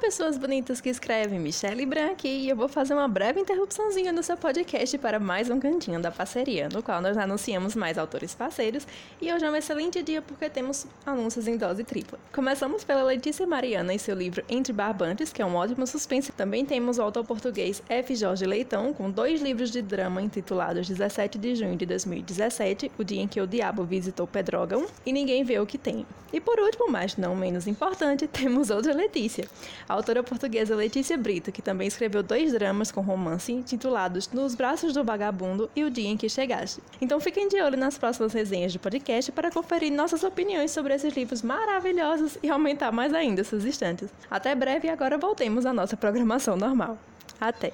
pessoas bonitas que escrevem, Michelle Branco, e eu vou fazer uma breve interrupçãozinha no seu podcast para mais um cantinho da parceria, no qual nós anunciamos mais autores parceiros, e hoje é um excelente dia porque temos anúncios em dose tripla. Começamos pela Letícia Mariana e seu livro Entre Barbantes, que é um ótimo suspense. Também temos o autor português F. Jorge Leitão, com dois livros de drama intitulados 17 de junho de 2017, O Dia em que o Diabo Visitou Pedrógão, e Ninguém Vê o que Tem. E por último, mas não menos importante, temos outra Letícia, a autora portuguesa Letícia Brito, que também escreveu dois dramas com romance intitulados Nos Braços do Vagabundo e O Dia em que Chegaste. Então fiquem de olho nas próximas resenhas do podcast para conferir nossas opiniões sobre esses livros maravilhosos e aumentar mais ainda suas estantes. Até breve e agora voltemos à nossa programação normal. Até!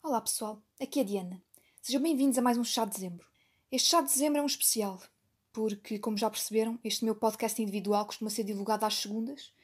Olá pessoal, aqui é a Diana. Sejam bem-vindos a mais um Chá de Dezembro. Este Chá de Dezembro é um especial, porque, como já perceberam, este meu podcast individual costuma ser divulgado às segundas,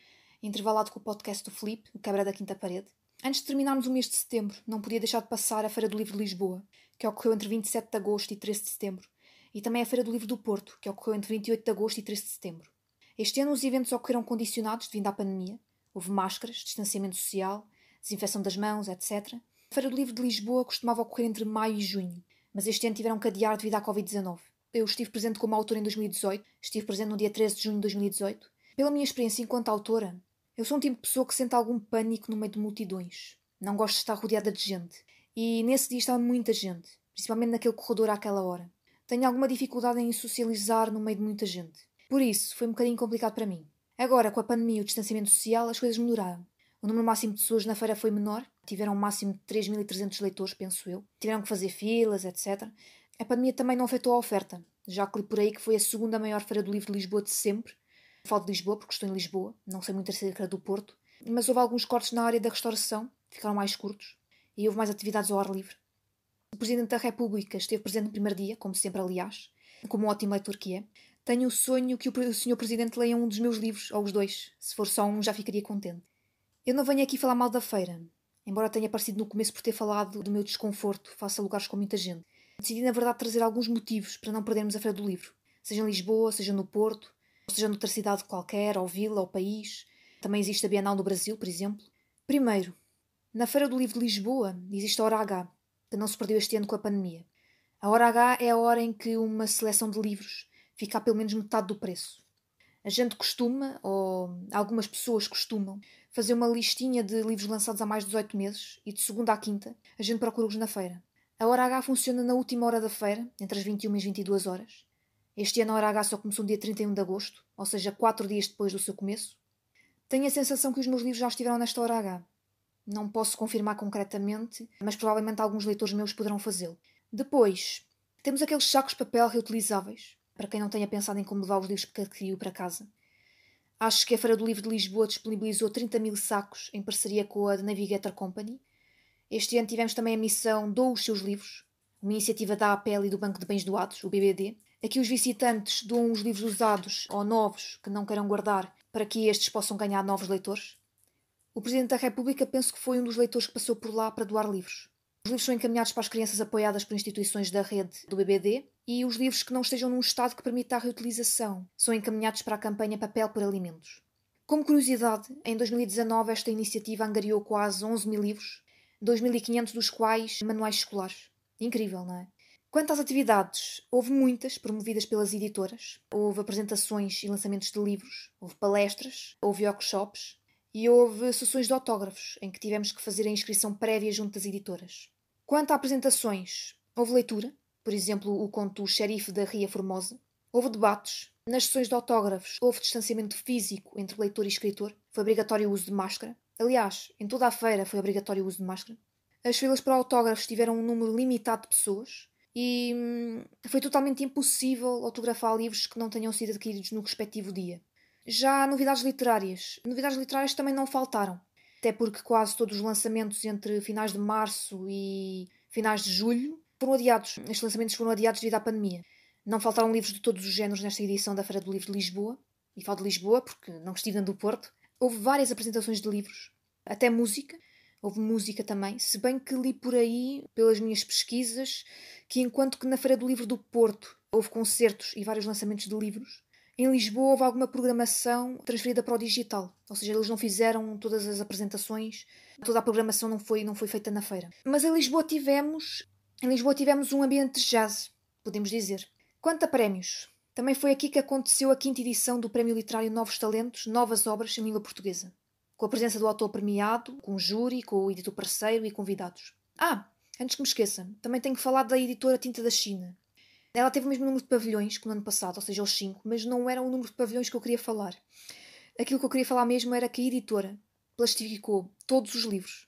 intervalado com o podcast do Felipe, o Quebra da Quinta Parede. Antes de terminarmos o mês de setembro, não podia deixar de passar a Feira do Livro de Lisboa, que ocorreu entre 27 de agosto e 13 de setembro, e também a Feira do Livro do Porto, que ocorreu entre 28 de agosto e 13 de setembro. Este ano os eventos ocorreram condicionados devido à pandemia. Houve máscaras, distanciamento social, desinfecção das mãos, etc. A Feira do Livro de Lisboa costumava ocorrer entre maio e junho, mas este ano tiveram que adiar devido à Covid-19. Eu estive presente como autora em 2018, estive presente no dia 13 de junho de 2018. Pela minha experiência enquanto autora, eu sou um tipo de pessoa que sente algum pânico no meio de multidões. Não gosto de estar rodeada de gente. E nesse dia estava muita gente, principalmente naquele corredor àquela hora. Tenho alguma dificuldade em socializar no meio de muita gente. Por isso, foi um bocadinho complicado para mim. Agora, com a pandemia e o distanciamento social, as coisas melhoraram. O número máximo de pessoas na feira foi menor, tiveram um máximo de 3.300 leitores, penso eu. Tiveram que fazer filas, etc. A pandemia também não afetou a oferta, já que li por aí que foi a segunda maior feira do livro de Lisboa de sempre. Falo de Lisboa porque estou em Lisboa, não sei muito acerca do Porto, mas houve alguns cortes na área da restauração, ficaram mais curtos, e houve mais atividades ao ar livre. O Presidente da República esteve presente no primeiro dia, como sempre, aliás, como um ótimo leitor que é. Tenho o sonho que o Sr. Presidente leia um dos meus livros, ou os dois. Se for só um, já ficaria contente. Eu não venho aqui falar mal da feira, embora tenha parecido no começo por ter falado do meu desconforto face a lugares com muita gente. Decidi, na verdade, trazer alguns motivos para não perdermos a Feira do Livro, seja em Lisboa, seja no Porto, seja noutra cidade qualquer, ou vila, ou país. Também existe a Bienal no Brasil, por exemplo. Primeiro, na Feira do Livro de Lisboa existe a Hora H, que não se perdeu este ano com a pandemia. A Hora H é a hora em que uma seleção de livros fica a pelo menos metade do preço. A gente costuma, ou algumas pessoas costumam, fazer uma listinha de livros lançados há mais de 18 meses e de segunda à quinta a gente procura-os na feira. A hora H funciona na última hora da feira, entre as 21 e as 22 horas. Este ano a hora H só começou no dia 31 de agosto, ou seja, quatro dias depois do seu começo. Tenho a sensação que os meus livros já estiveram nesta hora H. Não posso confirmar concretamente, mas provavelmente alguns leitores meus poderão fazê-lo. Depois, temos aqueles sacos de papel reutilizáveis, para quem não tenha pensado em como levar os livros que adquiriu para casa. Acho que a Feira do Livro de Lisboa disponibilizou 30 mil sacos em parceria com a The Navigator Company, este ano tivemos também a missão Dou os Seus Livros, uma iniciativa da APEL e do Banco de Bens Doados, o BBD. Aqui os visitantes doam os livros usados ou novos que não queiram guardar para que estes possam ganhar novos leitores. O Presidente da República penso que foi um dos leitores que passou por lá para doar livros. Os livros são encaminhados para as crianças apoiadas por instituições da rede do BBD e os livros que não estejam num estado que permita a reutilização são encaminhados para a campanha Papel por Alimentos. Como curiosidade, em 2019 esta iniciativa angariou quase 11 mil livros 2.500 dos quais manuais escolares. Incrível, não é? Quanto às atividades, houve muitas promovidas pelas editoras. Houve apresentações e lançamentos de livros, houve palestras, houve workshops e houve sessões de autógrafos, em que tivemos que fazer a inscrição prévia junto das editoras. Quanto a apresentações, houve leitura, por exemplo, o conto O Xerife da Ria Formosa. Houve debates. Nas sessões de autógrafos, houve distanciamento físico entre leitor e escritor. Foi obrigatório o uso de máscara. Aliás, em toda a feira foi obrigatório o uso de máscara. As filas para autógrafos tiveram um número limitado de pessoas e hum, foi totalmente impossível autografar livros que não tenham sido adquiridos no respectivo dia. Já novidades literárias. Novidades literárias também não faltaram, até porque quase todos os lançamentos entre finais de março e finais de julho foram adiados. Estes lançamentos foram adiados devido à pandemia. Não faltaram livros de todos os géneros nesta edição da Feira do Livro de Lisboa. E falo de Lisboa porque não estive do Porto. Houve várias apresentações de livros, até música. Houve música também, se bem que li por aí, pelas minhas pesquisas, que enquanto que na Feira do Livro do Porto houve concertos e vários lançamentos de livros. Em Lisboa houve alguma programação transferida para o digital, ou seja, eles não fizeram todas as apresentações, toda a programação não foi, não foi feita na feira. Mas em Lisboa tivemos, em Lisboa tivemos um ambiente de jazz, podemos dizer. Quanto a prémios, também foi aqui que aconteceu a quinta edição do Prémio Literário Novos Talentos, Novas Obras em Língua Portuguesa, com a presença do autor premiado, com o júri, com o editor parceiro e convidados. Ah, antes que me esqueça, também tenho que falar da editora Tinta da China, ela teve o mesmo número de pavilhões que no ano passado, ou seja, os 5, mas não era o número de pavilhões que eu queria falar. Aquilo que eu queria falar mesmo era que a editora plastificou todos os livros.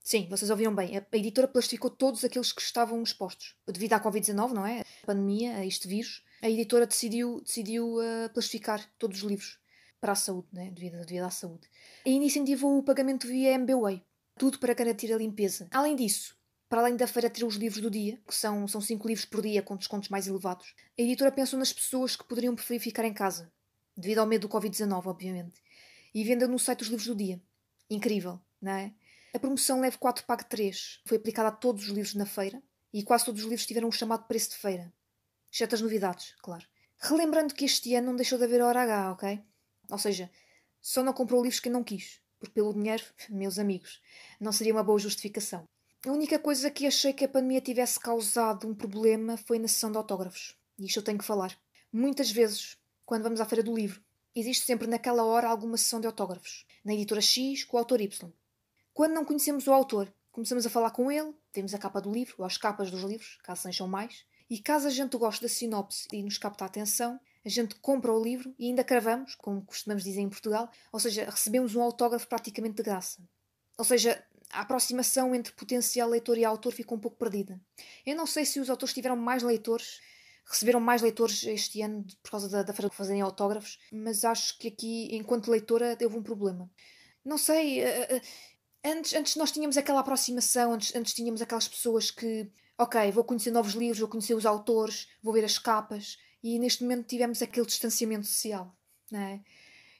Sim, vocês ouviram bem. A editora plastificou todos aqueles que estavam expostos. Devido à Covid-19, não é? A pandemia, a este vírus, a editora decidiu, decidiu uh, plastificar todos os livros para a saúde, né? devido, devido à saúde. E incentivou o pagamento via MBWay. Tudo para garantir a limpeza. Além disso, para além da feira ter os livros do dia, que são, são cinco livros por dia com descontos mais elevados, a editora pensou nas pessoas que poderiam preferir ficar em casa, devido ao medo do Covid-19, obviamente, e venda no site os livros do dia. Incrível, não é? A promoção Leve 4 Pague 3 foi aplicada a todos os livros na feira e quase todos os livros tiveram um chamado preço de feira. Exceto as novidades, claro. Relembrando que este ano não deixou de haver hora H, ok? Ou seja, só não comprou livros quem não quis, porque pelo dinheiro, meus amigos, não seria uma boa justificação. A única coisa que achei que a pandemia tivesse causado um problema foi na sessão de autógrafos. E isto eu tenho que falar. Muitas vezes, quando vamos à Feira do Livro, existe sempre naquela hora alguma sessão de autógrafos. Na editora X, com o autor Y. Quando não conhecemos o autor, começamos a falar com ele, temos a capa do livro, ou as capas dos livros, caso sejam mais, e caso a gente goste da sinopse e nos capta a atenção, a gente compra o livro e ainda cravamos, como costumamos dizer em Portugal, ou seja, recebemos um autógrafo praticamente de graça. Ou seja, a aproximação entre potencial leitor e autor ficou um pouco perdida. Eu não sei se os autores tiveram mais leitores, receberam mais leitores este ano por causa da, da feira de fazerem autógrafos, mas acho que aqui, enquanto leitora, houve um problema. Não sei, uh, uh, antes, antes nós tínhamos aquela aproximação, antes, antes tínhamos aquelas pessoas que, ok, vou conhecer novos livros, vou conhecer os autores, vou ver as capas, e neste momento tivemos aquele distanciamento social, não é?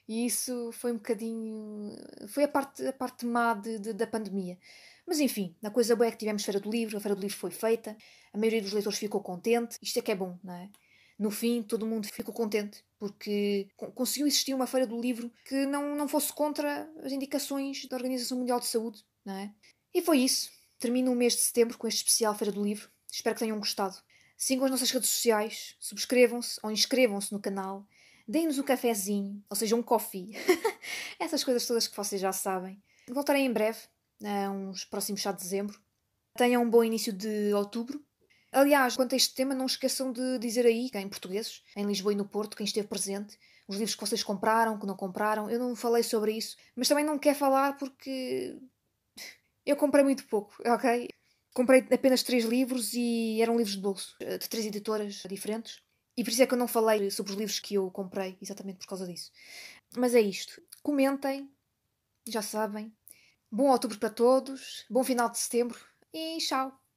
E isso foi um bocadinho. Foi a parte, a parte má de, de, da pandemia. Mas enfim, na coisa boa é que tivemos Feira do Livro, a Feira do Livro foi feita, a maioria dos leitores ficou contente. Isto é que é bom, não é? No fim, todo mundo ficou contente porque conseguiu existir uma Feira do Livro que não, não fosse contra as indicações da Organização Mundial de Saúde, não é? E foi isso. Termina o mês de setembro com este especial Feira do Livro. Espero que tenham gostado. Sigam as nossas redes sociais, subscrevam-se ou inscrevam-se no canal deem-nos um cafezinho, ou seja, um coffee. Essas coisas todas que vocês já sabem. Voltarei em breve, a uns próximos chá de dezembro. Tenham um bom início de outubro. Aliás, quanto a este tema, não esqueçam de dizer aí, em portugueses, em Lisboa e no Porto, quem esteve presente, os livros que vocês compraram, que não compraram. Eu não falei sobre isso, mas também não quero falar porque eu comprei muito pouco, ok? Comprei apenas três livros e eram livros de bolso, de três editoras diferentes. E por isso é que eu não falei sobre os livros que eu comprei, exatamente por causa disso. Mas é isto. Comentem, já sabem. Bom outubro para todos, bom final de setembro e tchau!